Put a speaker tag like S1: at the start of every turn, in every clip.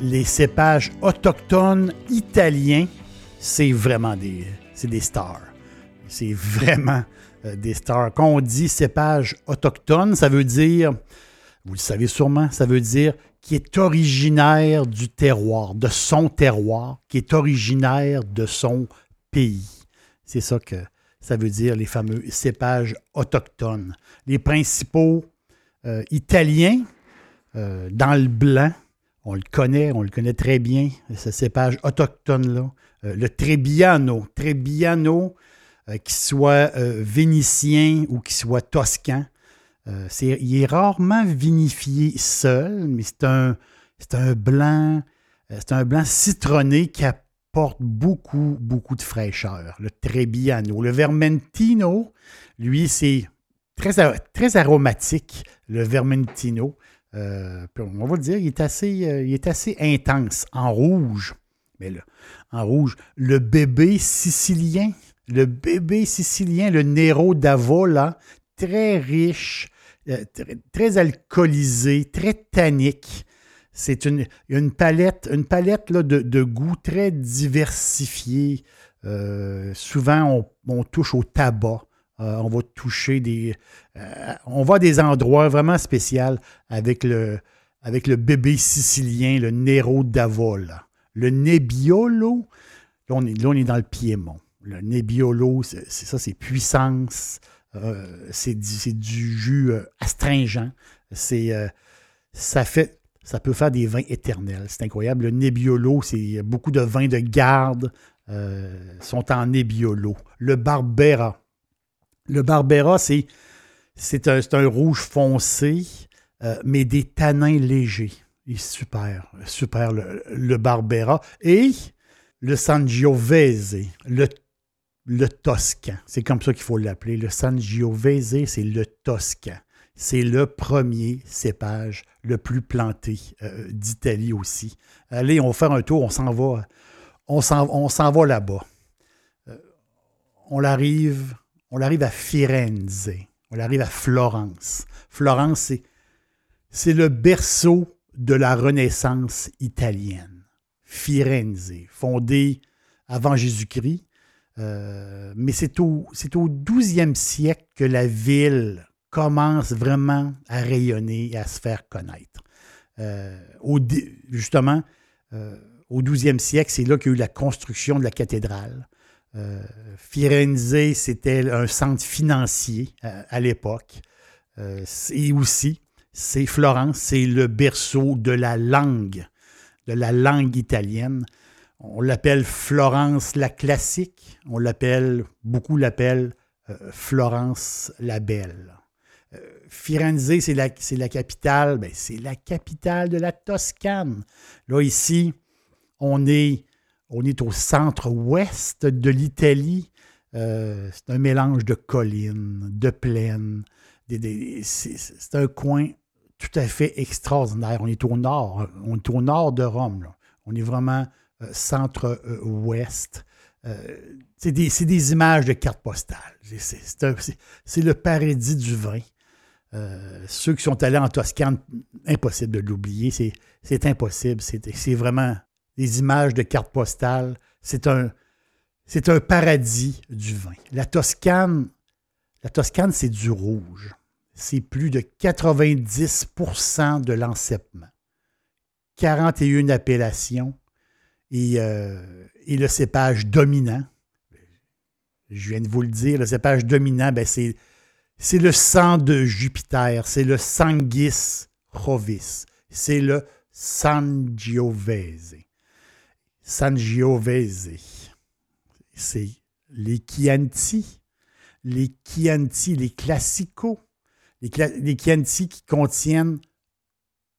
S1: Les cépages autochtones italiens, c'est vraiment des, stars. C'est vraiment euh, des stars. Quand on dit cépage autochtone, ça veut dire, vous le savez sûrement, ça veut dire qui est originaire du terroir, de son terroir, qui est originaire de son pays. C'est ça que ça veut dire les fameux cépages autochtones. Les principaux euh, italiens, euh, dans le blanc, on le connaît, on le connaît très bien, ce cépage autochtone-là. Euh, le Trebbiano. Trebbiano, qu'il soit vénitien ou qu'il soit toscan, il est rarement vinifié seul, mais c'est un, un blanc, c'est un blanc citronné qui a porte beaucoup, beaucoup de fraîcheur. Le Trebbiano. Le Vermentino, lui, c'est très, très aromatique, le Vermentino. Euh, on va le dire, il est, assez, euh, il est assez intense en rouge. Mais en rouge, le bébé sicilien, le bébé sicilien, le Nero d'Avola, très riche, euh, très, alcoolisé, très tannique. C'est une, une palette, une palette de, de goûts très diversifiés. Euh, souvent, on, touche au tabac. Euh, on va toucher des. Euh, on va à des endroits vraiment spéciaux avec le, bébé sicilien, le Nero d'Avola. Le Nebbiolo, là on, est, dans le Piémont. Le Nebbiolo, c'est ça, c'est puissance. c'est du, du, jus astringent. C'est ça fait ça peut faire des vins éternels. C'est incroyable. Le Nebbiolo, c'est beaucoup de vins de garde euh, sont en Nebbiolo. Le Barbera. Le Barbera, c'est, c'est, un, rouge foncé, euh, mais des tanins légers. Il est super, super le, le Barbera. Et le Sangiovese, le, le Toscan. C'est comme ça qu'il faut l'appeler. Le Sangiovese, c'est le Toscan. C'est le premier cépage le plus planté euh, d'Italie aussi. Allez, on va faire un tour, on s'en va. On s'en, va là-bas. Euh, on arrive, on arrive à Firenze. On arrive à Florence. Florence, c'est, le berceau de la Renaissance italienne. Firenze, fondée avant Jésus-Christ. Euh, mais c'est au, au 12e siècle que la ville commence vraiment à rayonner et à se faire connaître. Euh, justement, euh, au 12e siècle, c'est là qu'il y a eu la construction de la cathédrale. Euh, Firenze, c'était un centre financier à l'époque. et aussi, c'est Florence, c'est le berceau de la langue, de la langue italienne. On l'appelle Florence la classique, on l'appelle, beaucoup l'appellent Florence la belle. Firenze, c'est la, la, capitale, ben, c'est la capitale de la Toscane. Là, ici, on est On est au centre-ouest de l'Italie. Euh, c'est un mélange de collines, de plaines. c'est un coin tout à fait extraordinaire. On est au nord. On est au nord de Rome. On est vraiment euh, centre-ouest. Euh, c'est des, images de cartes postales. C'est le paradis du vin. ceux qui sont allés en Toscane, impossible de l'oublier. C'est impossible. C'est vraiment des images de cartes postales. C'est un, paradis du vin. La Toscane, la Toscane, c'est du rouge. C'est plus de 90% de l'encepement. 41 appellations et, euh, et, le cépage dominant. Je viens de vous le dire, le cépage dominant, ben c'est, c'est le sang de Jupiter, c'est le Sanguis Rovis, c'est le Sangiovese. Sangiovese. C'est les Chianti, les Chianti, les Classico, les, Chianti qui contiennent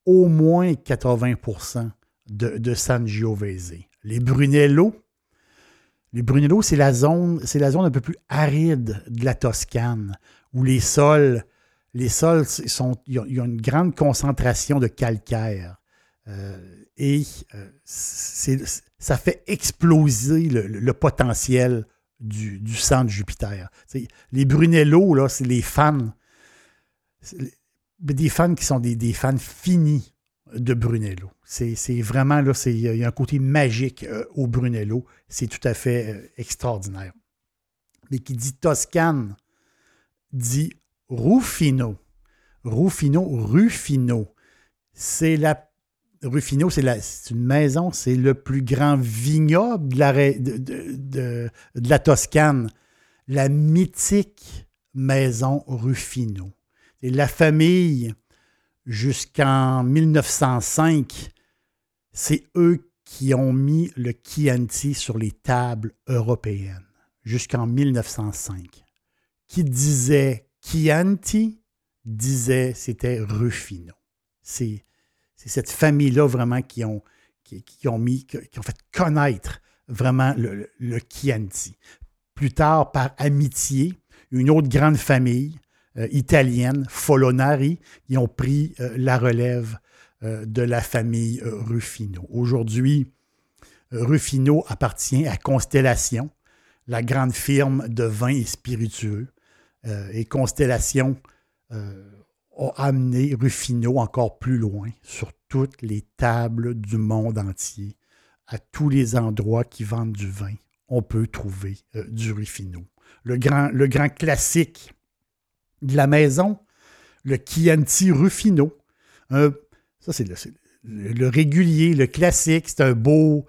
S1: au moins 80 de, de Sangiovese. Les Brunello, les Brunello, c'est la zone, la zone un peu plus aride de la Toscane, où les sols, les sols a une grande concentration de calcaire. Euh, et euh, ça fait exploser le, potentiel du, sang de Jupiter. les Brunello, c'est les fans, des fans qui sont des, fans finis de Brunello. C'est vraiment, là, il y a un côté magique euh, au Brunello. C'est tout à fait extraordinaire. Mais qui dit Toscane, dit Rufino. Rufino, Rufino. C'est la Rufino, c'est une maison, c'est le plus grand vignoble de la, Toscane, la mythique maison Rufino. Et la famille, jusqu'en 1905, c'est eux qui ont mis le Chianti sur les tables européennes, jusqu'en 1905. Qui disait Chianti disait c'était Rufino. C'est c'est cette famille-là vraiment qui ont, mis, qui, ont fait connaître vraiment le, Chianti. Plus tard, par amitié, une autre grande famille euh, italienne, Folonari, qui ont pris euh, la relève euh, de la famille Ruffino. Aujourd'hui, Ruffino appartient à Constellation, la grande firme de vins et spiritueux. et Constellation a amené Ruffino encore plus loin, sur toutes les tables du monde entier, à tous les endroits qui vendent du vin, on peut trouver euh, du Ruffino. Le grand, le grand classique de la maison, le Chianti Ruffino. ça, c'est le, régulier, le classique. C'est un beau,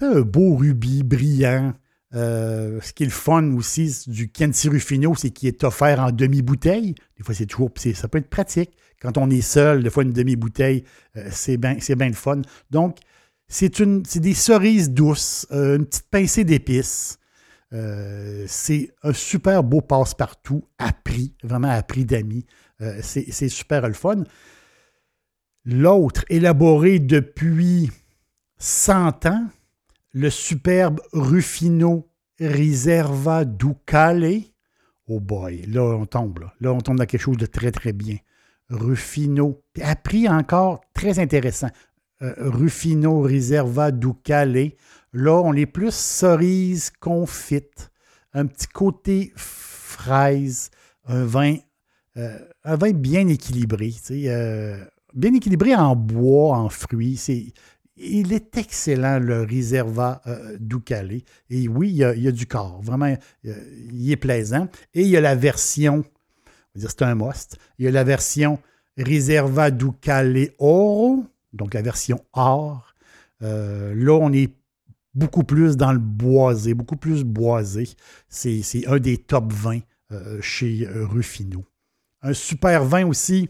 S1: un beau rubis brillant euh, ce qui est le fun aussi du Ruffino, c'est qu'il est offert en demi-bouteille. Des fois, c'est toujours. Ça peut être pratique. Quand on est seul, des fois, une demi-bouteille, euh, c'est bien le fun. Donc, c'est des cerises douces, euh, une petite pincée d'épices. c'est un super beau passe-partout à prix, vraiment à prix d'amis. c'est super le fun. L'autre, élaboré depuis 100 ans, le superbe Rufino Riserva Ducale. Oh boy, là on tombe, là. on tombe dans quelque chose de très très bien. Rufino, à prix encore très intéressant. Euh, Rufino Riserva Ducale. Là, on est plus cerise confite, un petit côté fraise, un vin, euh, un vin bien équilibré, euh, bien équilibré en bois, en fruits. Il est excellent, le Reserva euh, Ducale. Et oui, il y, a, du corps. Vraiment, euh, il est plaisant. Et il y a la version, c'est un must, il y a la version Reserva Ducale Oro, donc la version or. Euh, là, on est beaucoup plus dans le boisé, beaucoup plus boisé. C'est un des top 20 chez Ruffino. Un super vin aussi.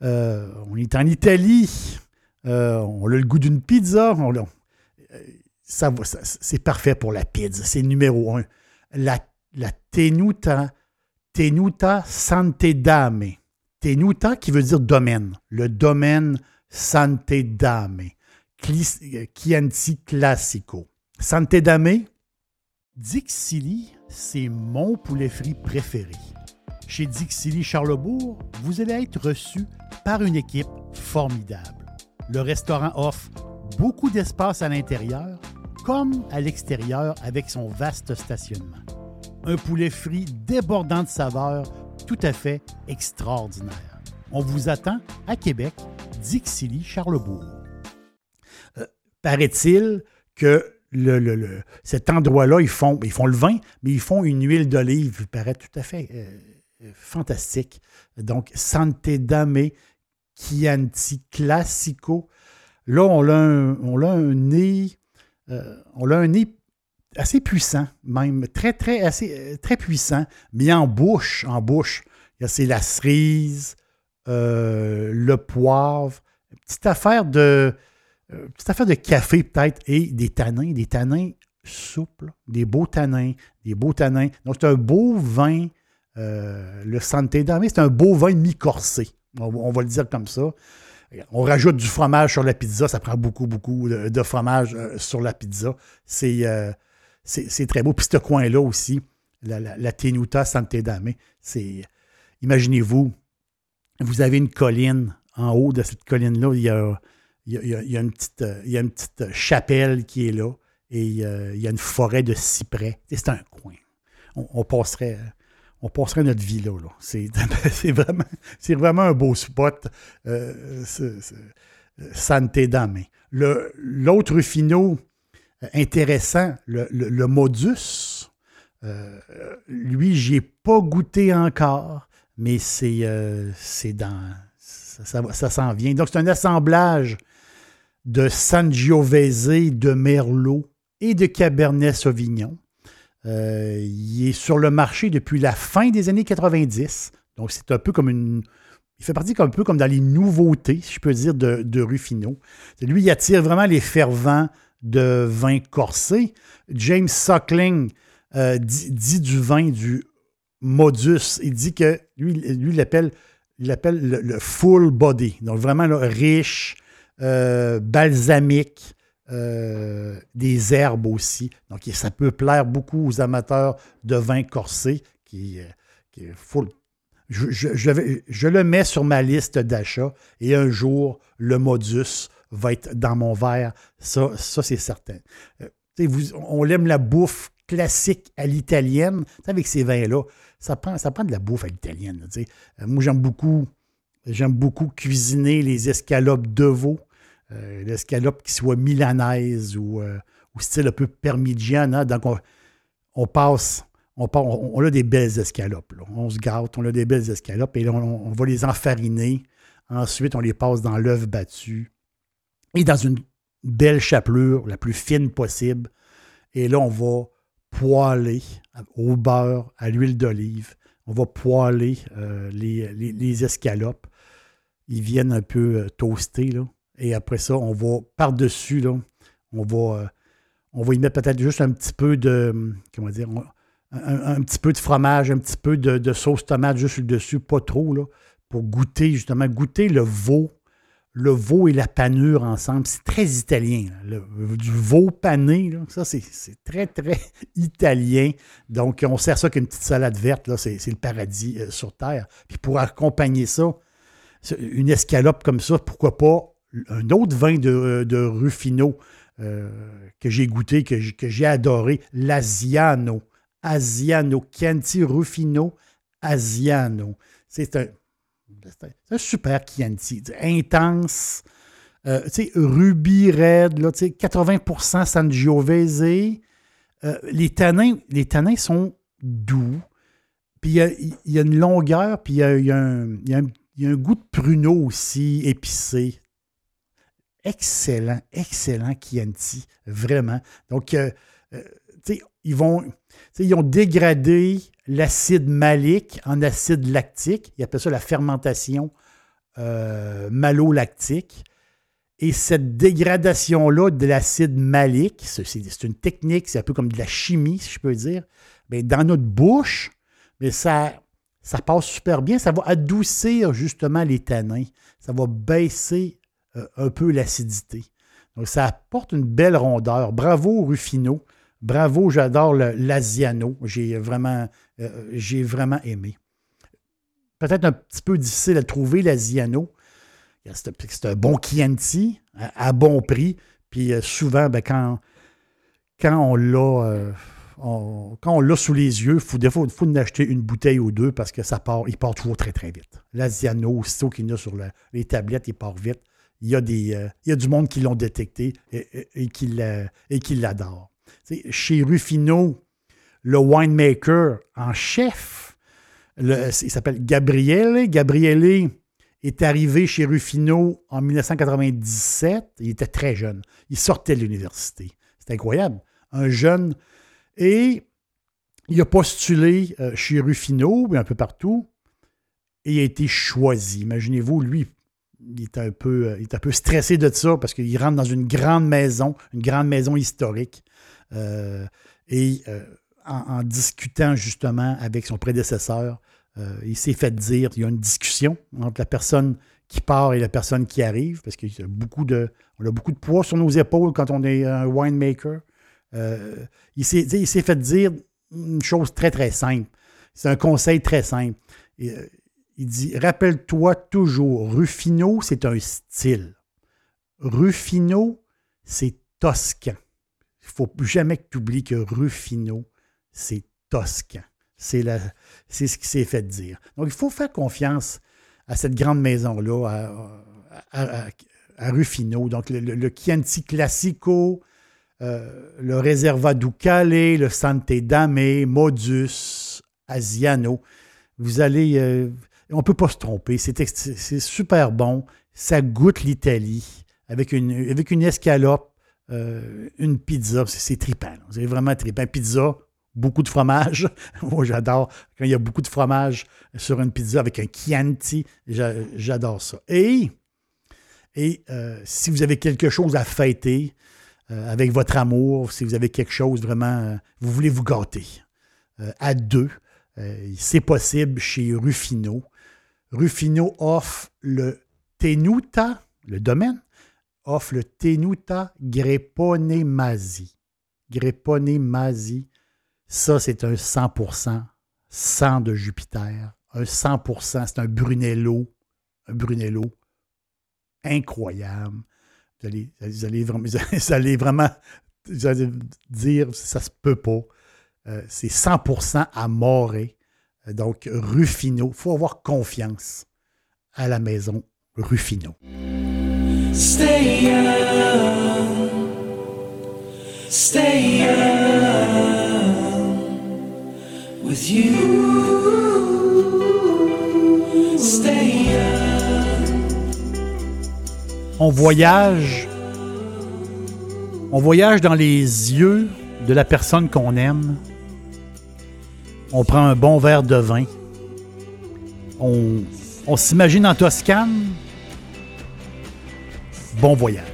S1: on est en Italie. Euh, on a le goût d'une pizza. Euh, ça, c'est parfait pour la pizza. C'est numéro un. La, tenuta, tenuta sante dame. Tenuta qui veut dire domaine. Le domaine sante dame. Chianti Classico. Santé Damé, Dixili, c'est mon poulet frit préféré. Chez Dixili Charlebourg, vous allez être reçu par une équipe formidable. Le restaurant offre beaucoup d'espace à l'intérieur comme à l'extérieur avec son vaste stationnement. Un poulet frit débordant de saveurs tout à fait extraordinaire. On vous attend à Québec, Dixilly, Charlebourg. Euh, paraît-il que le, cet endroit-là, ils font, le vin, mais ils font une huile d'olive, paraît tout à fait euh, euh, fantastique. Donc, Sante Dame Chianti Classico. Là, on a un, on a un nez, assez puissant, même très, très, assez, très puissant, mais en bouche, en bouche. C'est la cerise, euh, le poivre, petite affaire de, euh, petite affaire de café peut-être et des tanins, des tanins souples, des beaux tanins, des beaux tanins. Donc c'est un beau vin, euh, le Santé Dame, c'est un beau vin mi-corsé. On, va le dire comme ça. On rajoute du fromage sur la pizza, ça prend beaucoup, beaucoup de, fromage sur la pizza. C'est c'est très beau. Puis ce coin-là aussi, la, la, Tenuta Santé Dame, c'est. Imaginez-vous, vous avez une colline. En haut de cette colline-là, il y a, une petite, il y a une petite chapelle qui est là et euh, il y a une forêt de cyprès. C'est un coin. On, passerait, on passerait notre vie là. C'est vraiment, un beau spot, euh, Dame. L'autre Ruffino euh, intéressant, le, Modus, lui, j'y ai pas goûté encore mais c'est euh, dans. Ça, s'en vient. Donc, c'est un assemblage de Sangiovese, de Merlot et de Cabernet Sauvignon. Euh, il est sur le marché depuis la fin des années 90. Donc, c'est un peu comme une. Il fait partie un peu comme dans les nouveautés, si je peux dire, de, de Ruffino. Lui, il attire vraiment les fervents de vin corsé. James Suckling euh, dit, du vin du modus. Il dit que lui, lui il l'appelle il l'appelle le, full body. Donc vraiment riche, euh, balsamique, euh, des herbes aussi. Donc ça peut plaire beaucoup aux amateurs de vin corsé qui, euh, qui. Je, je, le mets sur ma liste d'achat et un jour, le modus va être dans mon verre. Ça, ça c'est certain. Vous, on aime la bouffe classique à l'italienne, avec ces vins-là ça prend, ça prend de la bouffe à l'italienne. Euh, moi, j'aime beaucoup, j'aime beaucoup cuisiner les escalopes de veau, euh, l'escalope qui soit milanaise ou, euh, style un peu parmigiana. Hein. Donc, on, passe, on, on, a des belles escalopes. On se gâte, on a des belles escalopes et là, on, va les enfariner. Ensuite, on les passe dans l'œuf battu et dans une belle chapelure, la plus fine possible. Et là, on va poêler au beurre, à l'huile d'olive. On va poêler euh, les, escalopes. Ils viennent un peu euh, toaster. Là. Et après ça, on va par-dessus, là, on va, euh, on va y mettre peut-être juste un petit peu de. Comment dire un, petit peu de fromage, un petit peu de, sauce tomate juste le dessus, pas trop, là, pour goûter, justement, goûter le veau le veau et la panure ensemble. C'est très italien. du veau pané, ça, c'est très, très italien. Donc, on sert ça qu'une petite salade verte. C'est le paradis euh, sur Terre. Puis pour accompagner ça, une escalope comme ça, pourquoi pas un autre vin de, Ruffino euh, que j'ai goûté, que j'ai adoré, l'Asiano. Asiano, Chianti Ruffino Asiano. C'est un super Chianti. Intense. Euh, rubis raide, là, 80% Sangiovese. Euh, les, tanins, les tanins sont doux. Puis il y, a, une longueur, puis il y a, un, goût de pruneau aussi, épicé. Excellent, excellent Chianti, vraiment. Donc, euh, euh, ils vont, ils ont dégradé l'acide malique en acide lactique. Ils appellent ça la fermentation euh, malolactique. Et cette dégradation-là de l'acide malique, c'est une technique, c'est un peu comme de la chimie, si je peux dire. Mais dans notre bouche, mais ça, ça passe super bien. Ça va adoucir justement les tanins. Ça va baisser euh, un peu l'acidité. Donc, ça apporte une belle rondeur. Bravo, Rufino. Bravo, j'adore l'Asiano. J'ai vraiment, euh, j'ai vraiment aimé. Peut-être un petit peu difficile à trouver, l'Asiano. C'est un bon Chianti à, bon prix. Puis euh, souvent, ben, quand, on l'a. Sous les yeux, il faut, faut en acheter une bouteille ou deux parce que ça part, il part toujours très, très vite. L'Asiano, aussitôt qu'il y a sur les tablettes, il part vite. Il y a, des, euh, il y a du monde qui l'ont détecté et, qui l'adore. Chez Ruffino, le winemaker en chef, il s'appelle Gabriele. Gabriele est arrivé chez Ruffino en 1997. Il était très jeune. Il sortait de l'université. C'est incroyable. Un jeune et il a postulé euh, chez Ruffino, un peu partout, et il a été choisi. Imaginez-vous, lui, il est, un peu, euh, il est un peu stressé de ça parce qu'il rentre dans une grande maison, une grande maison historique. Euh, et en, discutant justement avec son prédécesseur, il s'est fait dire, il y a une discussion entre la personne qui part et la personne qui arrive, parce qu'on a beaucoup de, on a beaucoup de poids sur nos épaules quand on est un winemaker. Euh, il s'est fait dire une chose très, très simple. C'est un conseil très simple. Euh, il dit Rappelle-toi toujours, Ruffino, c'est un style. Ruffino, c'est toscan. Il ne faut jamais que tu oublies que Ruffino, c'est toscan. C'est ce qui s'est fait dire. Donc, il faut faire confiance à cette grande maison-là, à, Ruffino. Donc, le, le Chianti Classico, euh, le Reserva Ducale, le Sante Dame, Modus, Asiano. Vous allez. Euh, on ne peut pas se tromper. C'est super bon. Ça goûte l'Italie avec une, escalope, euh, une pizza. C'est trippant. C'est vraiment trippant. Pizza, beaucoup de fromage. Moi, j'adore quand il y a beaucoup de fromage sur une pizza avec un Chianti. J'adore ça. Et, et si vous avez quelque chose à fêter, euh, avec votre amour, si vous avez quelque chose vraiment, euh, vous voulez vous gâter. Euh, à deux, c'est possible chez Ruffino. Ruffino offre le Tenuta, le domaine, offre le Tenuta Greponemasi. Greponemasi, ça c'est un 100% sang de Jupiter. Un 100%, c'est un Brunello, un Brunello incroyable. Vous allez, vous allez, vraiment, vous allez vraiment dire ça se peut pas. Euh, c'est 100% à Morée. Donc, Ruffino. Il faut avoir confiance à la maison Ruffino. Stay young. Stay young. With you. Stay young on voyage, on voyage dans les yeux de la personne qu'on aime. On prend un bon verre de vin. On, s'imagine en Toscane. Bon voyage.